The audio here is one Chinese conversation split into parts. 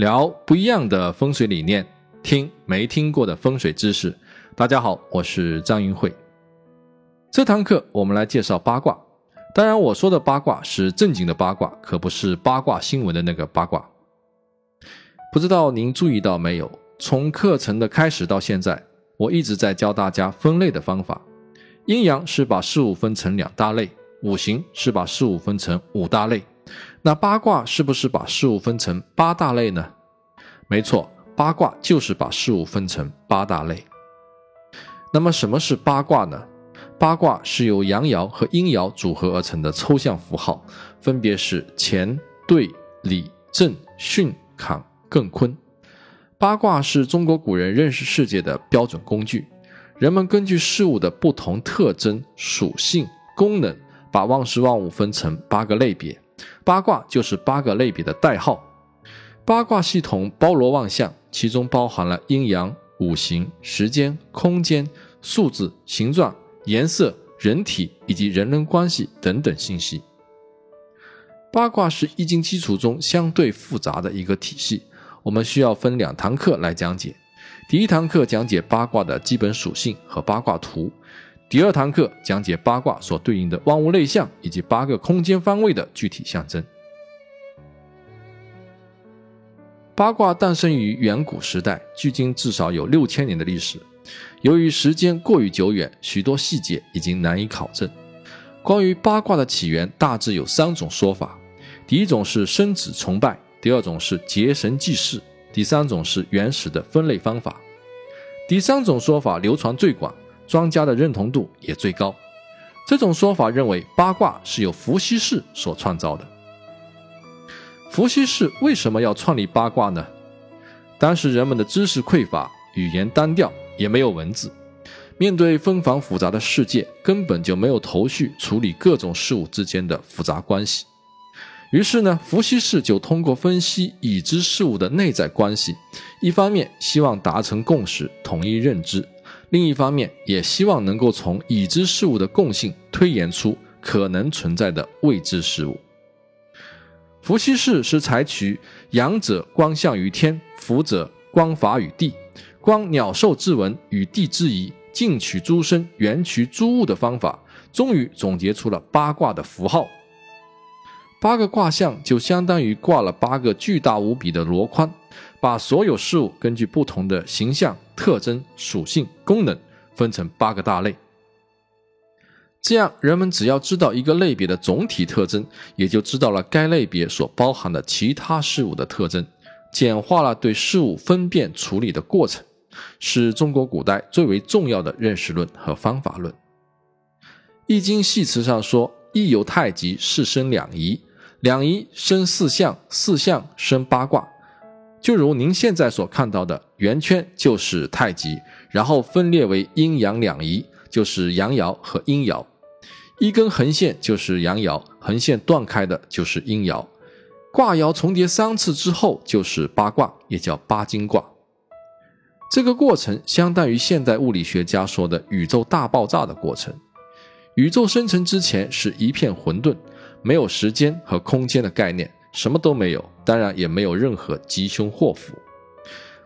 聊不一样的风水理念，听没听过的风水知识。大家好，我是张云慧。这堂课我们来介绍八卦。当然，我说的八卦是正经的八卦，可不是八卦新闻的那个八卦。不知道您注意到没有？从课程的开始到现在，我一直在教大家分类的方法。阴阳是把事物分成两大类，五行是把事物分成五大类。那八卦是不是把事物分成八大类呢？没错，八卦就是把事物分成八大类。那么什么是八卦呢？八卦是由阳爻和阴爻组合而成的抽象符号，分别是乾、兑、离、震、巽、坎、艮、坤。八卦是中国古人认识世界的标准工具，人们根据事物的不同特征、属性、功能，把万事万物分成八个类别。八卦就是八个类别的代号。八卦系统包罗万象，其中包含了阴阳、五行、时间、空间、数字、形状、颜色、人体以及人伦关系等等信息。八卦是易经基础中相对复杂的一个体系，我们需要分两堂课来讲解。第一堂课讲解八卦的基本属性和八卦图。第二堂课讲解八卦所对应的万物类象以及八个空间方位的具体象征。八卦诞生于远古时代，距今至少有六千年的历史。由于时间过于久远，许多细节已经难以考证。关于八卦的起源，大致有三种说法：第一种是生子崇拜，第二种是结神祭祀，第三种是原始的分类方法。第三种说法流传最广。专家的认同度也最高。这种说法认为八卦是由伏羲氏所创造的。伏羲氏为什么要创立八卦呢？当时人们的知识匮乏，语言单调，也没有文字，面对纷繁复杂的世界，根本就没有头绪处理各种事物之间的复杂关系。于是呢，伏羲氏就通过分析已知事物的内在关系，一方面希望达成共识，统一认知。另一方面，也希望能够从已知事物的共性推演出可能存在的未知事物。伏羲氏是采取阳者光象于天，伏者光法于地，观鸟兽之文与地之宜，近取诸身，远取诸物的方法，终于总结出了八卦的符号。八个卦象就相当于挂了八个巨大无比的箩筐，把所有事物根据不同的形象。特征、属性、功能分成八个大类，这样人们只要知道一个类别的总体特征，也就知道了该类别所包含的其他事物的特征，简化了对事物分辨处理的过程，是中国古代最为重要的认识论和方法论。《易经》系辞上说：“易有太极，是生两仪，两仪生四象，四象生八卦。”就如您现在所看到的圆圈就是太极，然后分裂为阴阳两仪，就是阳爻和阴爻。一根横线就是阳爻，横线断开的就是阴爻。卦爻重叠三次之后就是八卦，也叫八经卦。这个过程相当于现代物理学家说的宇宙大爆炸的过程。宇宙生成之前是一片混沌，没有时间和空间的概念。什么都没有，当然也没有任何吉凶祸福。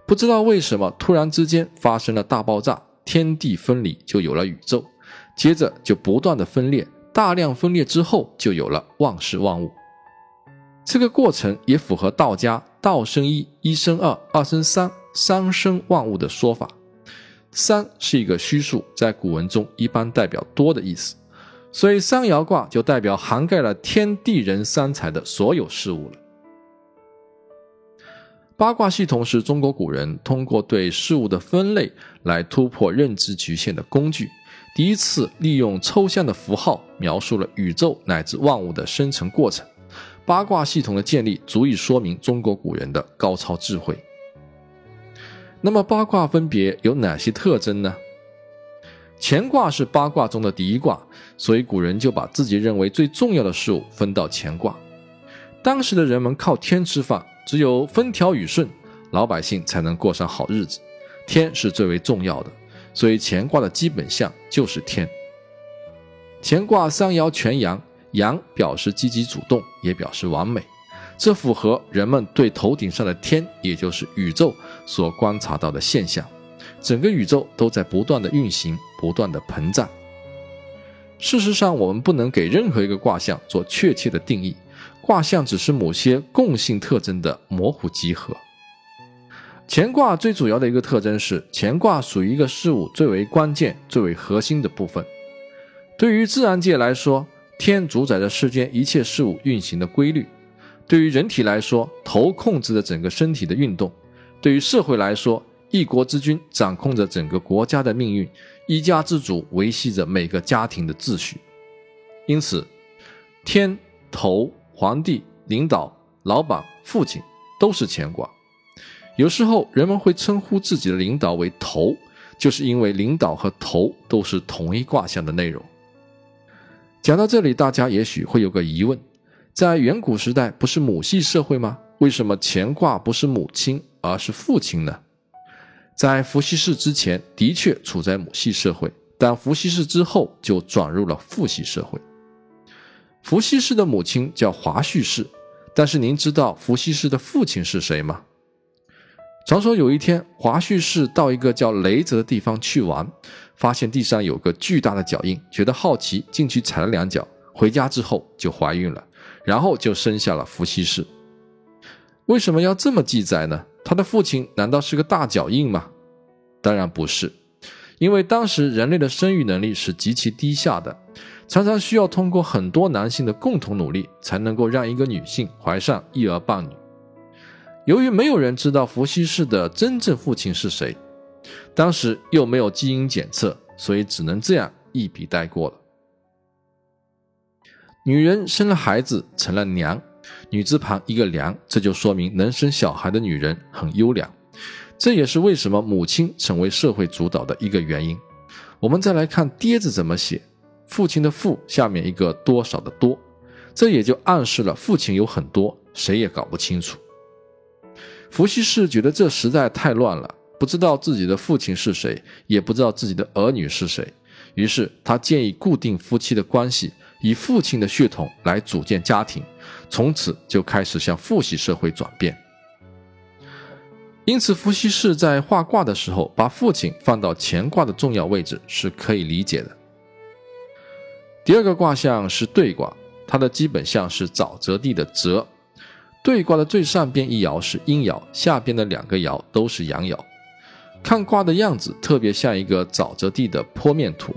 不知道为什么，突然之间发生了大爆炸，天地分离，就有了宇宙。接着就不断的分裂，大量分裂之后，就有了万事万物。这个过程也符合道家“道生一，一生二，二生三，三生万物”的说法。三是一个虚数，在古文中一般代表多的意思。所以三爻卦就代表涵盖了天地人三才的所有事物了。八卦系统是中国古人通过对事物的分类来突破认知局限的工具，第一次利用抽象的符号描述了宇宙乃至万物的生成过程。八卦系统的建立足以说明中国古人的高超智慧。那么八卦分别有哪些特征呢？乾卦是八卦中的第一卦，所以古人就把自己认为最重要的事物分到乾卦。当时的人们靠天吃饭，只有风调雨顺，老百姓才能过上好日子。天是最为重要的，所以乾卦的基本象就是天。乾卦三爻全阳，阳表示积极主动，也表示完美。这符合人们对头顶上的天，也就是宇宙所观察到的现象。整个宇宙都在不断的运行，不断的膨胀。事实上，我们不能给任何一个卦象做确切的定义，卦象只是某些共性特征的模糊集合。乾卦最主要的一个特征是，乾卦属于一个事物最为关键、最为核心的部分。对于自然界来说，天主宰着世间一切事物运行的规律；对于人体来说，头控制着整个身体的运动；对于社会来说，一国之君掌控着整个国家的命运，一家之主维系着每个家庭的秩序。因此，天、头、皇帝、领导、老板、父亲都是乾卦。有时候人们会称呼自己的领导为头，就是因为领导和头都是同一卦象的内容。讲到这里，大家也许会有个疑问：在远古时代不是母系社会吗？为什么乾卦不是母亲而是父亲呢？在伏羲氏之前，的确处在母系社会，但伏羲氏之后就转入了父系社会。伏羲氏的母亲叫华胥氏，但是您知道伏羲氏的父亲是谁吗？传说有一天，华胥氏到一个叫雷泽的地方去玩。发现地上有个巨大的脚印，觉得好奇，进去踩了两脚。回家之后就怀孕了，然后就生下了伏羲氏。为什么要这么记载呢？他的父亲难道是个大脚印吗？当然不是，因为当时人类的生育能力是极其低下的，常常需要通过很多男性的共同努力，才能够让一个女性怀上一儿半女。由于没有人知道伏羲氏的真正父亲是谁。当时又没有基因检测，所以只能这样一笔带过了。女人生了孩子成了娘，女字旁一个良，这就说明能生小孩的女人很优良。这也是为什么母亲成为社会主导的一个原因。我们再来看爹字怎么写，父亲的父下面一个多少的多，这也就暗示了父亲有很多，谁也搞不清楚。伏羲氏觉得这实在太乱了。不知道自己的父亲是谁，也不知道自己的儿女是谁，于是他建议固定夫妻的关系，以父亲的血统来组建家庭，从此就开始向父系社会转变。因此，伏羲氏在画卦的时候，把父亲放到乾卦的重要位置是可以理解的。第二个卦象是兑卦，它的基本象是沼泽地的泽。对卦的最上边一爻是阴爻，下边的两个爻都是阳爻。看卦的样子，特别像一个沼泽地的坡面图，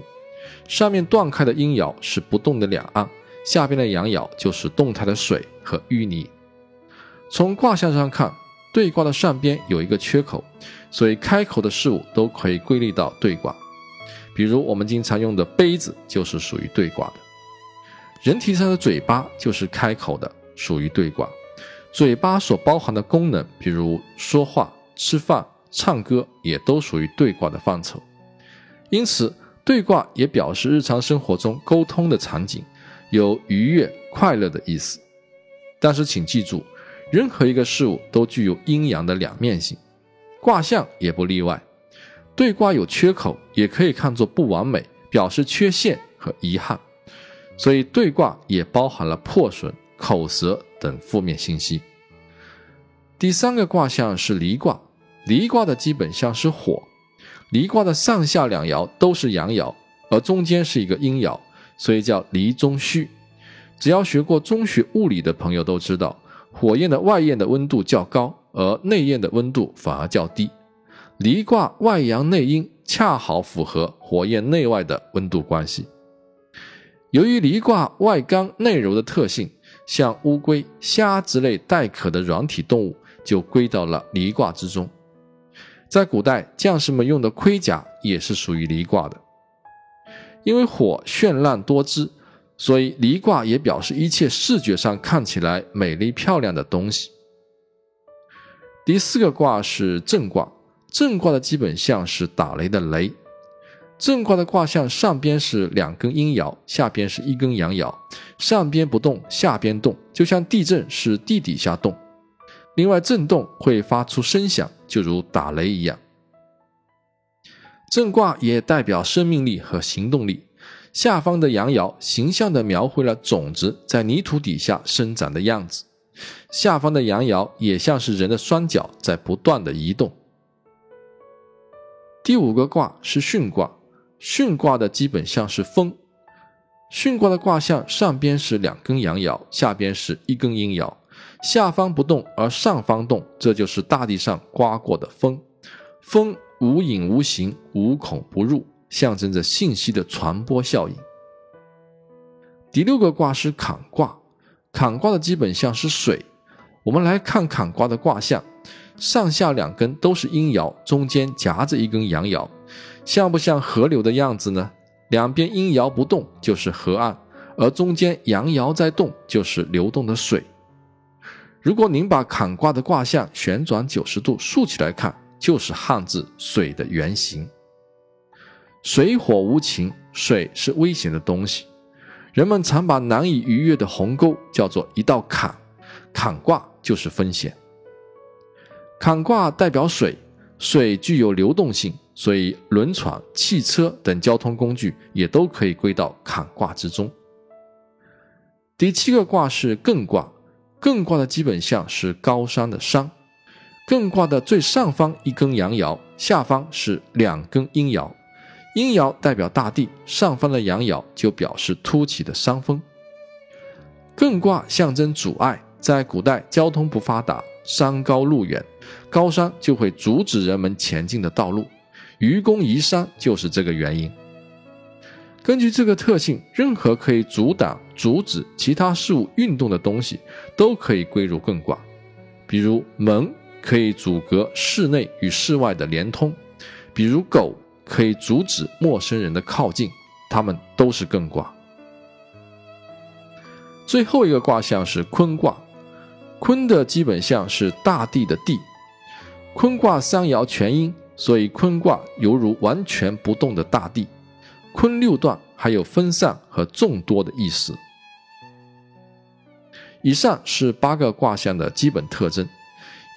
上面断开的阴爻是不动的两岸，下边的阳爻就是动态的水和淤泥。从卦象上看，对卦的上边有一个缺口，所以开口的事物都可以归类到兑卦。比如我们经常用的杯子就是属于兑卦的，人体上的嘴巴就是开口的，属于兑卦。嘴巴所包含的功能，比如说话、吃饭。唱歌也都属于对卦的范畴，因此对卦也表示日常生活中沟通的场景，有愉悦、快乐的意思。但是请记住，任何一个事物都具有阴阳的两面性，卦象也不例外。对卦有缺口，也可以看作不完美，表示缺陷和遗憾。所以对卦也包含了破损、口舌等负面信息。第三个卦象是离卦。离卦的基本象是火，离卦的上下两爻都是阳爻，而中间是一个阴爻，所以叫离中虚。只要学过中学物理的朋友都知道，火焰的外焰的温度较高，而内焰的温度反而较低。离卦外阳内阴，恰好符合火焰内外的温度关系。由于离卦外刚内柔的特性，像乌龟、虾之类带壳的软体动物就归到了离卦之中。在古代，将士们用的盔甲也是属于离卦的。因为火绚烂多姿，所以离卦也表示一切视觉上看起来美丽漂亮的东西。第四个卦是震卦，震卦的基本象是打雷的雷。震卦的卦象上边是两根阴爻，下边是一根阳爻，上边不动，下边动，就像地震是地底下动。另外，震动会发出声响，就如打雷一样。震卦也代表生命力和行动力。下方的阳爻形象地描绘了种子在泥土底下生长的样子。下方的阳爻也像是人的双脚在不断的移动。第五个卦是巽卦，巽卦的基本象是风。巽卦的卦象上边是两根阳爻，下边是一根阴爻，下方不动而上方动，这就是大地上刮过的风。风无影无形，无孔不入，象征着信息的传播效应。第六个卦是坎卦，坎卦的基本象是水。我们来看坎卦的卦象。上下两根都是阴爻，中间夹着一根阳爻，像不像河流的样子呢？两边阴爻不动就是河岸，而中间阳爻在动就是流动的水。如果您把坎卦的卦象旋转九十度竖起来看，就是汉字“水”的原型。水火无情，水是危险的东西，人们常把难以逾越的鸿沟叫做一道坎，坎卦就是风险。坎卦代表水，水具有流动性，所以轮船、汽车等交通工具也都可以归到坎卦之中。第七个卦是艮卦，艮卦的基本象是高山的山。艮卦的最上方一根阳爻，下方是两根阴爻，阴爻代表大地，上方的阳爻就表示凸起的山峰。艮卦象征阻碍，在古代交通不发达。山高路远，高山就会阻止人们前进的道路。愚公移山就是这个原因。根据这个特性，任何可以阻挡、阻止其他事物运动的东西，都可以归入艮卦。比如门可以阻隔室内与室外的连通，比如狗可以阻止陌生人的靠近，它们都是艮卦。最后一个卦象是坤卦。坤的基本象是大地的地，坤卦三爻全阴，所以坤卦犹如完全不动的大地。坤六段还有分散和众多的意思。以上是八个卦象的基本特征。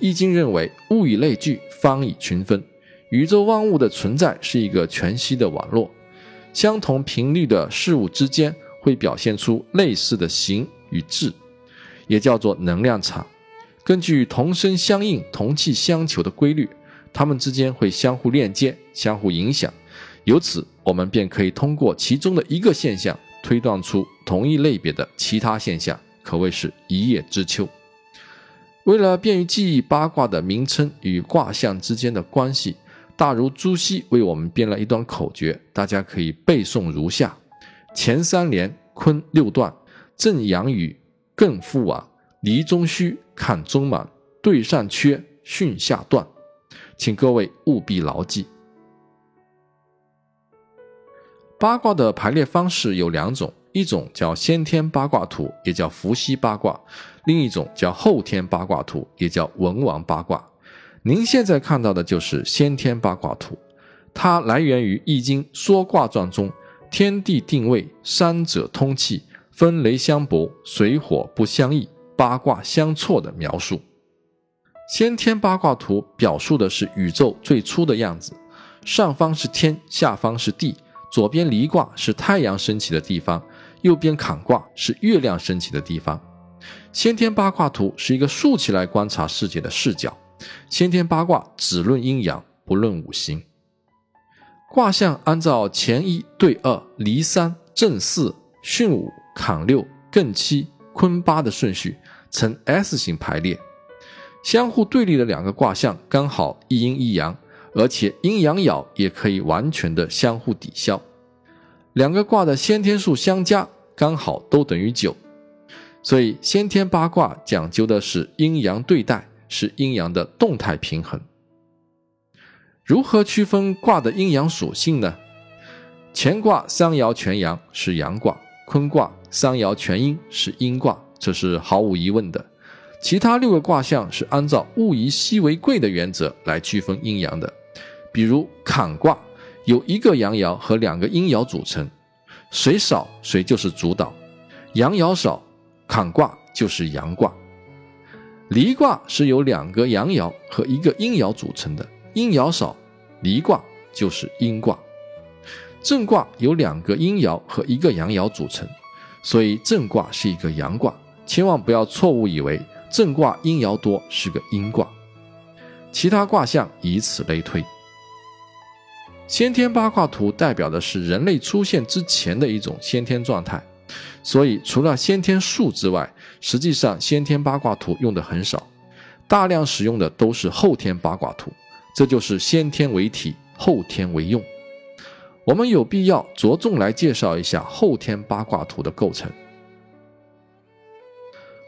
易经认为，物以类聚，方以群分。宇宙万物的存在是一个全息的网络，相同频率的事物之间会表现出类似的形与质。也叫做能量场，根据同声相应、同气相求的规律，它们之间会相互链接、相互影响。由此，我们便可以通过其中的一个现象，推断出同一类别的其他现象，可谓是一叶知秋。为了便于记忆八卦的名称与卦象之间的关系，大儒朱熹为我们编了一段口诀，大家可以背诵如下：前三连坤六段，正阳雨。艮复往，离中虚，坎中满，兑上缺，巽下断，请各位务必牢记。八卦的排列方式有两种，一种叫先天八卦图，也叫伏羲八卦；另一种叫后天八卦图，也叫文王八卦。您现在看到的就是先天八卦图，它来源于《易经·说卦传》中“天地定位，三者通气”。分雷相搏，水火不相易，八卦相错的描述。先天八卦图表述的是宇宙最初的样子，上方是天，下方是地，左边离卦是太阳升起的地方，右边坎卦是月亮升起的地方。先天八卦图是一个竖起来观察世界的视角。先天八卦只论阴阳，不论五行。卦象按照乾一对二，离三，震四，巽五。坎六、艮七、坤八的顺序呈 S 型排列，相互对立的两个卦象刚好一阴一阳，而且阴阳爻也可以完全的相互抵消。两个卦的先天数相加刚好都等于九，所以先天八卦讲究的是阴阳对待，是阴阳的动态平衡。如何区分卦的阴阳属性呢？乾卦三爻全阳是阳卦，坤卦。三爻全阴是阴卦，这是毫无疑问的。其他六个卦象是按照物以稀为贵的原则来区分阴阳的。比如坎卦有一个阳爻和两个阴爻组成，谁少谁就是主导。阳爻少，坎卦就是阳卦。离卦是由两个阳爻和一个阴爻组成的，阴爻少，离卦就是阴卦。震卦由两个阴爻和一个阳爻组成。所以震卦是一个阳卦，千万不要错误以为正卦阴爻多是个阴卦，其他卦象以此类推。先天八卦图代表的是人类出现之前的一种先天状态，所以除了先天数之外，实际上先天八卦图用的很少，大量使用的都是后天八卦图。这就是先天为体，后天为用。我们有必要着重来介绍一下后天八卦图的构成。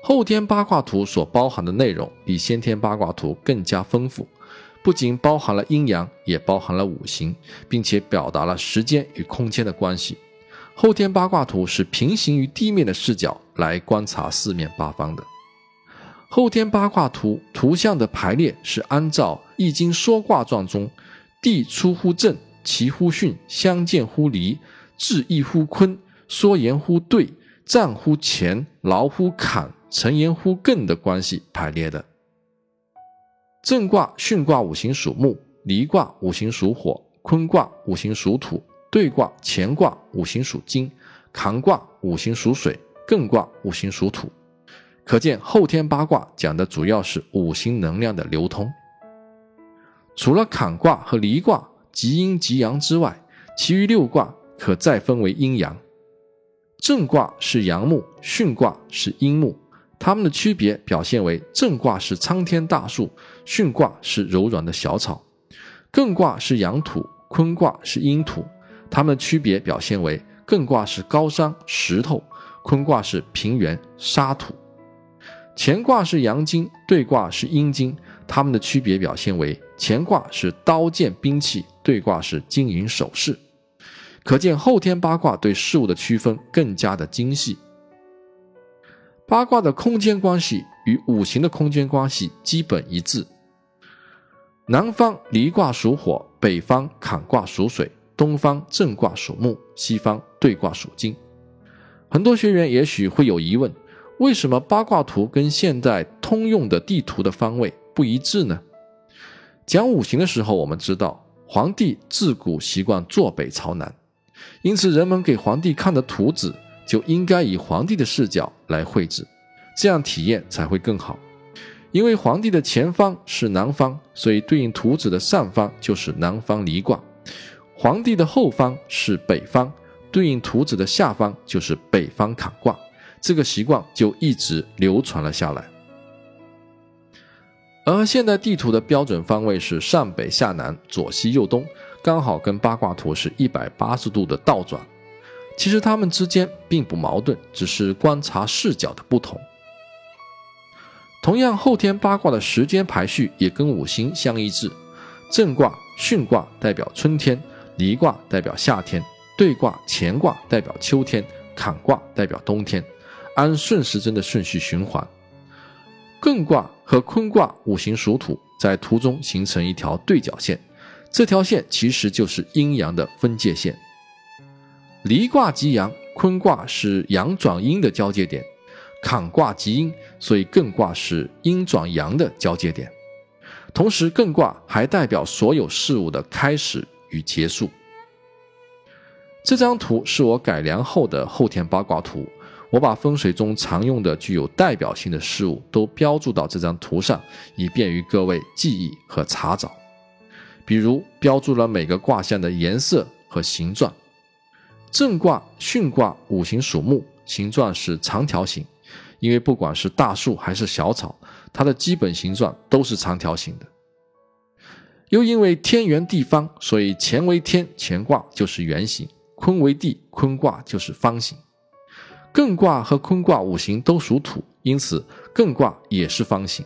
后天八卦图所包含的内容比先天八卦图更加丰富。不仅包含了阴阳，也包含了五行，并且表达了时间与空间的关系。后天八卦图是平行于地面的视角来观察四面八方的。后天八卦图图像的排列是按照《易经》说卦状中“地出乎震，其乎巽，相见乎离，至义乎坤，说言乎兑，战乎乾，劳乎坎，成言乎艮”的关系排列的。震卦、巽卦五行属木，离卦五行属火，坤卦五行属土，兑卦、乾卦五行属金，坎卦五行属水，艮卦五行属土。可见后天八卦讲的主要是五行能量的流通。除了坎卦和离卦极阴极阳之外，其余六卦可再分为阴阳。震卦是阳木，巽卦是阴木。它们的区别表现为：震卦是苍天大树，巽卦是柔软的小草；艮卦是阳土，坤卦是阴土。它们的区别表现为：艮卦是高山石头，坤卦是平原沙土；乾卦是阳金，兑卦是阴金。它们的区别表现为：乾卦是刀剑兵器，对卦是金银首饰。可见后天八卦对事物的区分更加的精细。八卦的空间关系与五行的空间关系基本一致。南方离卦属火，北方坎卦属水，东方震卦属木，西方兑卦属金。很多学员也许会有疑问：为什么八卦图跟现代通用的地图的方位不一致呢？讲五行的时候，我们知道皇帝自古习惯坐北朝南，因此人们给皇帝看的图纸。就应该以皇帝的视角来绘制，这样体验才会更好。因为皇帝的前方是南方，所以对应图纸的上方就是南方离卦；皇帝的后方是北方，对应图纸的下方就是北方坎卦。这个习惯就一直流传了下来。而现代地图的标准方位是上北下南左西右东，刚好跟八卦图是一百八十度的倒转。其实它们之间并不矛盾，只是观察视角的不同。同样，后天八卦的时间排序也跟五行相一致。震卦、巽卦代表春天，离卦代表夏天，兑卦、乾卦代表秋天，坎卦代表冬天，按顺时针的顺序循环。艮卦和坤卦五行属土，在图中形成一条对角线，这条线其实就是阴阳的分界线。离卦即阳，坤卦是阳转阴的交界点，坎卦即阴，所以艮卦是阴转阳的交界点。同时，艮卦还代表所有事物的开始与结束。这张图是我改良后的后天八卦图，我把风水中常用的具有代表性的事物都标注到这张图上，以便于各位记忆和查找。比如，标注了每个卦象的颜色和形状。震卦、巽卦五行属木，形状是长条形，因为不管是大树还是小草，它的基本形状都是长条形的。又因为天圆地方，所以乾为天，乾卦就是圆形；坤为地，坤卦就是方形。艮卦和坤卦五行都属土，因此艮卦也是方形。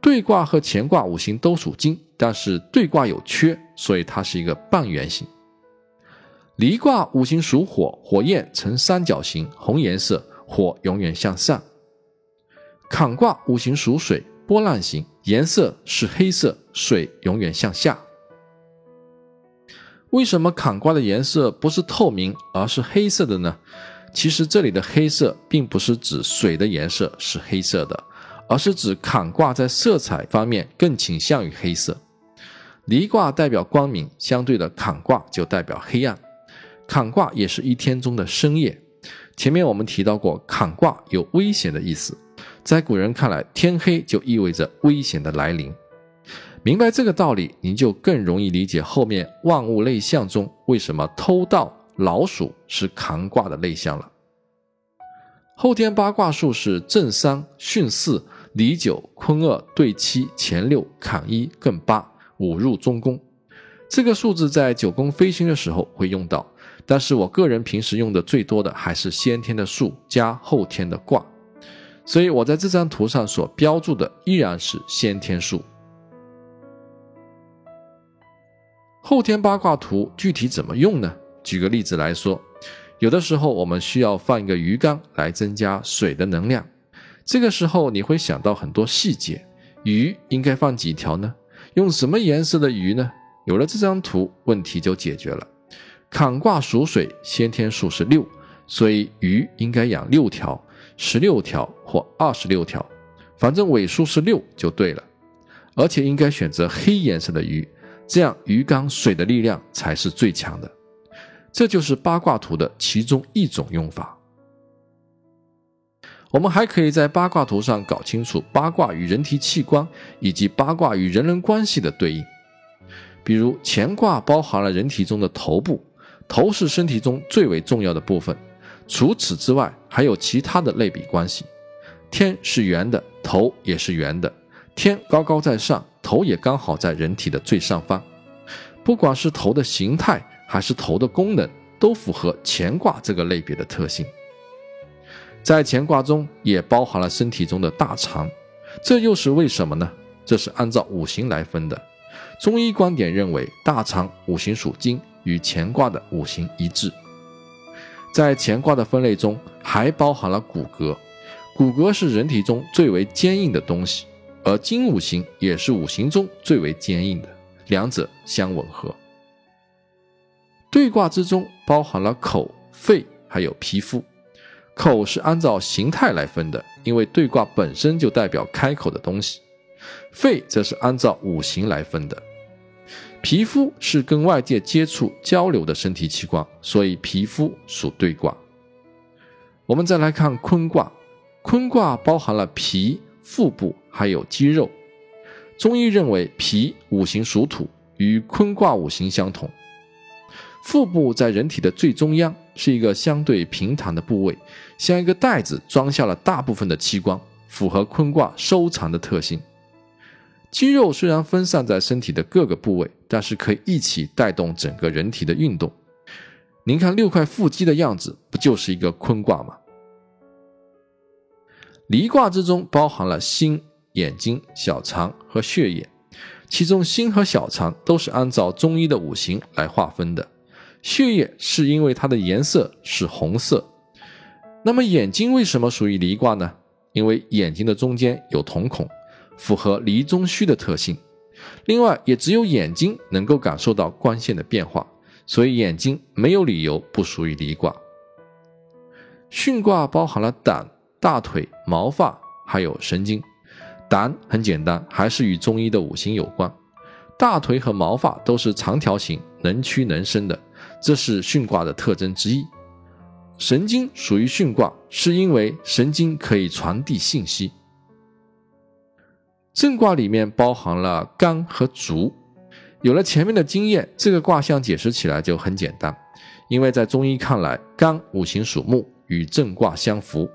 兑卦和乾卦五行都属金，但是兑卦有缺，所以它是一个半圆形。离卦五行属火，火焰呈三角形，红颜色，火永远向上。坎卦五行属水，波浪形，颜色是黑色，水永远向下。为什么坎卦的颜色不是透明，而是黑色的呢？其实这里的黑色并不是指水的颜色是黑色的，而是指坎卦在色彩方面更倾向于黑色。离卦代表光明，相对的坎卦就代表黑暗。坎卦也是一天中的深夜。前面我们提到过，坎卦有危险的意思，在古人看来，天黑就意味着危险的来临。明白这个道理，您就更容易理解后面万物类象中为什么偷盗、老鼠是扛卦的类象了。后天八卦数是震三、巽四、离九、坤二、兑七、乾六、坎一、艮八，五入中宫。这个数字在九宫飞星的时候会用到，但是我个人平时用的最多的还是先天的数加后天的卦，所以我在这张图上所标注的依然是先天数。后天八卦图具体怎么用呢？举个例子来说，有的时候我们需要放一个鱼缸来增加水的能量，这个时候你会想到很多细节，鱼应该放几条呢？用什么颜色的鱼呢？有了这张图，问题就解决了。坎卦属水，先天数是六，所以鱼应该养六条、十六条或二十六条，反正尾数是六就对了。而且应该选择黑颜色的鱼。这样鱼缸水的力量才是最强的，这就是八卦图的其中一种用法。我们还可以在八卦图上搞清楚八卦与人体器官以及八卦与人人关系的对应。比如乾卦包含了人体中的头部，头是身体中最为重要的部分。除此之外，还有其他的类比关系。天是圆的，头也是圆的。天高高在上。头也刚好在人体的最上方，不管是头的形态还是头的功能，都符合乾卦这个类别的特性。在乾卦中也包含了身体中的大肠，这又是为什么呢？这是按照五行来分的。中医观点认为，大肠五行属金，与乾卦的五行一致。在乾卦的分类中，还包含了骨骼，骨骼是人体中最为坚硬的东西。而金五行也是五行中最为坚硬的，两者相吻合。对卦之中包含了口、肺，还有皮肤。口是按照形态来分的，因为对卦本身就代表开口的东西。肺则是按照五行来分的。皮肤是跟外界接触交流的身体器官，所以皮肤属对卦。我们再来看坤卦，坤卦包含了脾。腹部还有肌肉，中医认为脾五行属土，与坤卦五行相同。腹部在人体的最中央，是一个相对平坦的部位，像一个袋子装下了大部分的器官，符合坤卦收藏的特性。肌肉虽然分散在身体的各个部位，但是可以一起带动整个人体的运动。您看六块腹肌的样子，不就是一个坤卦吗？离卦之中包含了心、眼睛、小肠和血液，其中心和小肠都是按照中医的五行来划分的。血液是因为它的颜色是红色。那么眼睛为什么属于离卦呢？因为眼睛的中间有瞳孔，符合离中虚的特性。另外，也只有眼睛能够感受到光线的变化，所以眼睛没有理由不属于离卦。巽卦包含了胆。大腿、毛发还有神经，胆很简单，还是与中医的五行有关。大腿和毛发都是长条形，能屈能伸的，这是巽卦的特征之一。神经属于巽卦，是因为神经可以传递信息。震卦里面包含了肝和足，有了前面的经验，这个卦象解释起来就很简单。因为在中医看来，肝五行属木，与震卦相符。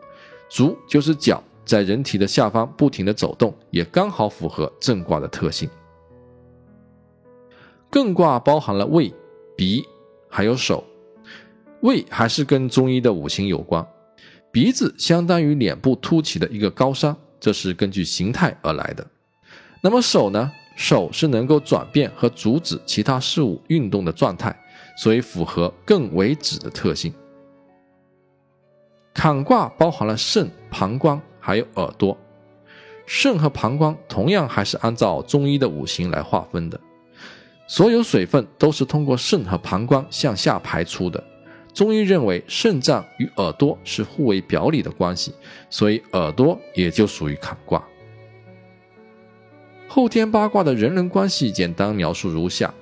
足就是脚，在人体的下方不停的走动，也刚好符合正卦的特性。艮卦包含了胃、鼻，还有手。胃还是跟中医的五行有关，鼻子相当于脸部凸起的一个高山，这是根据形态而来的。那么手呢？手是能够转变和阻止其他事物运动的状态，所以符合艮为止的特性。坎卦包含了肾、膀胱，还有耳朵。肾和膀胱同样还是按照中医的五行来划分的。所有水分都是通过肾和膀胱向下排出的。中医认为肾脏与耳朵是互为表里的关系，所以耳朵也就属于坎卦。后天八卦的人人关系简单描述如下：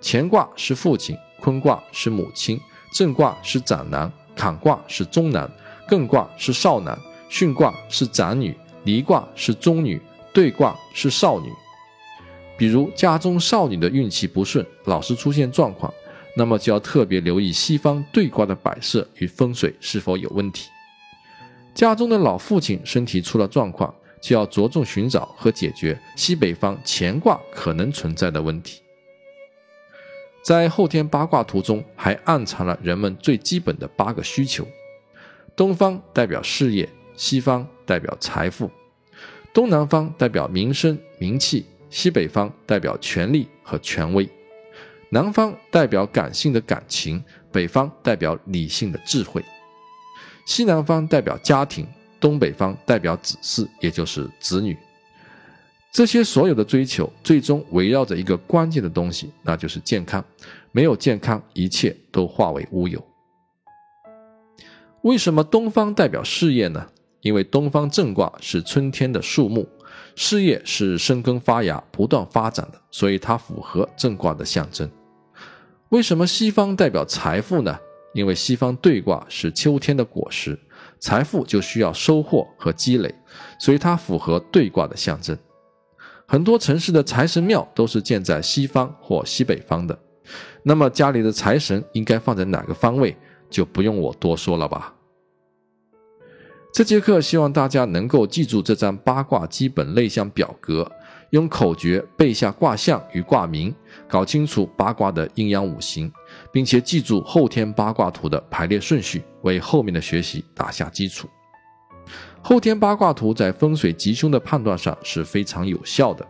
乾卦是父亲，坤卦是母亲，震卦是长男，坎卦是中男。艮卦是少男，巽卦是长女，离卦是中女，兑卦是少女。比如家中少女的运气不顺，老是出现状况，那么就要特别留意西方兑卦的摆设与风水是否有问题。家中的老父亲身体出了状况，就要着重寻找和解决西北方乾卦可能存在的问题。在后天八卦图中，还暗藏了人们最基本的八个需求：东方代表事业，西方代表财富，东南方代表名声名气。西北方代表权力和权威，南方代表感性的感情，北方代表理性的智慧。西南方代表家庭，东北方代表子嗣，也就是子女。这些所有的追求，最终围绕着一个关键的东西，那就是健康。没有健康，一切都化为乌有。为什么东方代表事业呢？因为东方正卦是春天的树木。事业是生根发芽、不断发展的，所以它符合正卦的象征。为什么西方代表财富呢？因为西方兑卦是秋天的果实，财富就需要收获和积累，所以它符合兑卦的象征。很多城市的财神庙都是建在西方或西北方的，那么家里的财神应该放在哪个方位，就不用我多说了吧。这节课希望大家能够记住这张八卦基本类象表格，用口诀背下卦象与卦名，搞清楚八卦的阴阳五行，并且记住后天八卦图的排列顺序，为后面的学习打下基础。后天八卦图在风水吉凶的判断上是非常有效的，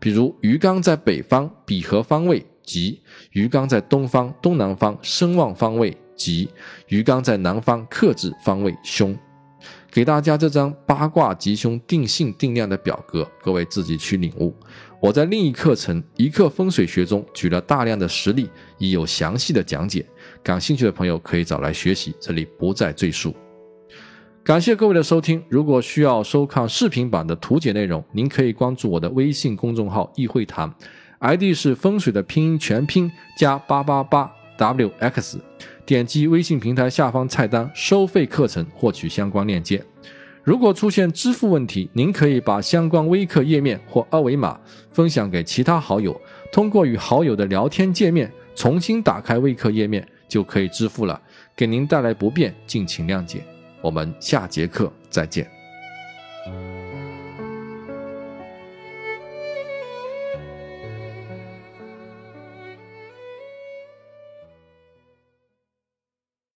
比如鱼缸在北方比合方位吉，鱼缸在东方东南方生旺方位吉，鱼缸在南方克制方位凶。给大家这张八卦吉凶定性定量的表格，各位自己去领悟。我在另一课程《一课风水学》中举了大量的实例，已有详细的讲解。感兴趣的朋友可以找来学习，这里不再赘述。感谢各位的收听。如果需要收看视频版的图解内容，您可以关注我的微信公众号“易会谈 ”，ID 是风水的拼音全拼加八八八 wx。点击微信平台下方菜单“收费课程”获取相关链接。如果出现支付问题，您可以把相关微课页面或二维码分享给其他好友，通过与好友的聊天界面重新打开微课页面就可以支付了。给您带来不便，敬请谅解。我们下节课再见。